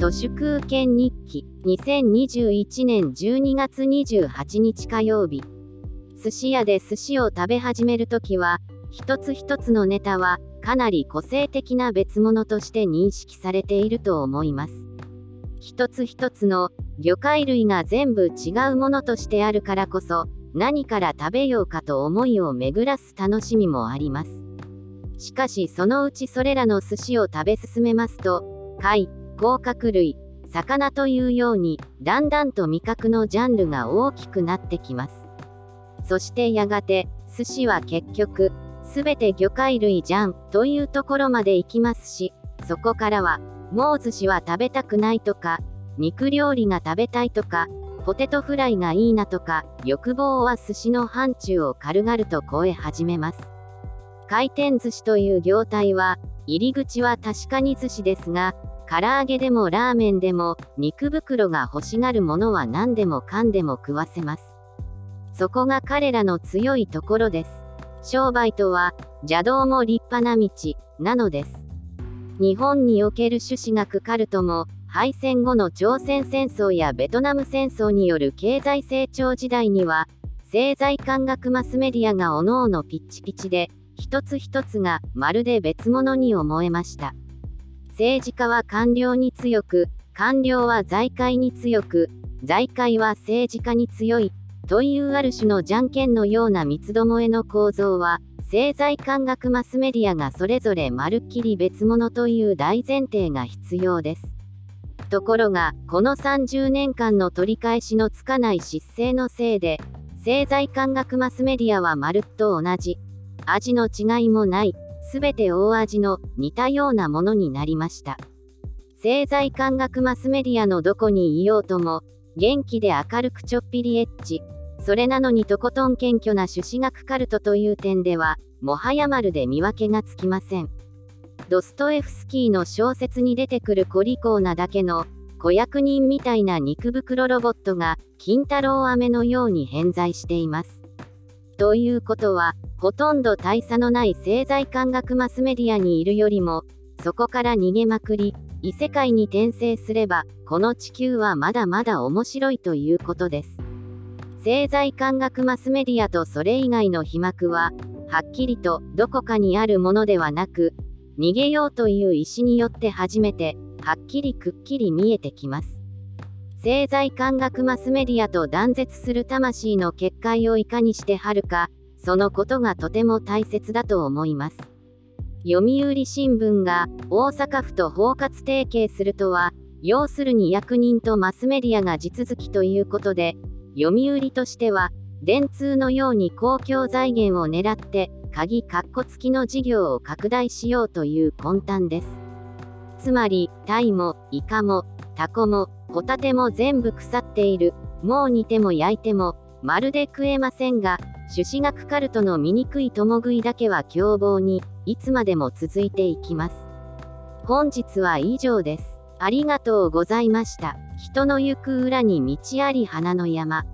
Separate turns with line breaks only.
都市空権日記2021年12月28日火曜日。寿司屋で寿司を食べ始めるときは一つ一つのネタはかなり個性的な別物として認識されていると思います。一つ一つの魚介類が全部違うものとしてあるからこそ何から食べようかと思いを巡らす楽しみもあります。しかしそのうちそれらの寿司を食べ進めますと貝甲殻類魚というようにだんだんと味覚のジャンルが大きくなってきます。そしてやがて寿司は結局全て魚介類じゃんというところまで行きますしそこからはもう寿司は食べたくないとか肉料理が食べたいとかポテトフライがいいなとか欲望は寿司の範疇を軽々と超え始めます。回転寿司という業態は入り口は確かに寿司ですが唐揚げでもラーメンでも肉袋が欲しがるものは何でもかんでも食わせます。そこが彼らの強いところです。商売とは邪道も立派な道なのです。日本における種子学カルトも敗戦後の朝鮮戦争やベトナム戦争による経済成長時代には政財官学マスメディアがおのおのピッチピチで一つ一つがまるで別物に思えました。政治家は官僚に強く官僚は財界に強く財界は政治家に強いというある種のじゃんけんのような三つどもえの構造は政財官学マスメディアがそれぞれまるっきり別物という大前提が必要ですところが、この30年間の取り返しのつかない失勢のせいで、政財官学マスメディアはまるっと同じ。味の違いもない、すべて大味の似たようなものになりました。政財官学マスメディアのどこにいようとも、元気で明るくちょっぴりエッチ。それなのにとことん謙虚な朱子学カルトという点では、もはやまるで見分けがつきません。ドストエフスキーの小説に出てくるコリコなだけの子役人みたいな肉袋ロボットが金太郎飴のように偏在しています。ということは、ほとんど大差のない政財官学マスメディアにいるよりも、そこから逃げまくり、異世界に転生すれば、この地球はまだまだ面白いということです。政財官学マスメディアとそれ以外の被膜は、はっきりとどこかにあるものではなく、逃げようという意思によって初めて、はっきりくっきり見えてきます。政財官学マスメディアと断絶する魂の結界をいかにしてはるか、そのことがとても大切だと思います。読売新聞が大阪府と包括提携するとは、要するに役人とマスメディアが地続きということで、読売としては、電通のように公共財源を狙って鍵カッコ付きの事業を拡大しようという魂胆です。つまり、タイも、イカも、タコも、ホタテも全部腐っている。もう煮ても焼いても、まるで食えませんが、種子がかかるとの醜い共食いだけは凶暴に、いつまでも続いていきます。本日は以上です。ありがとうございました。人の行く裏に道あり花の山。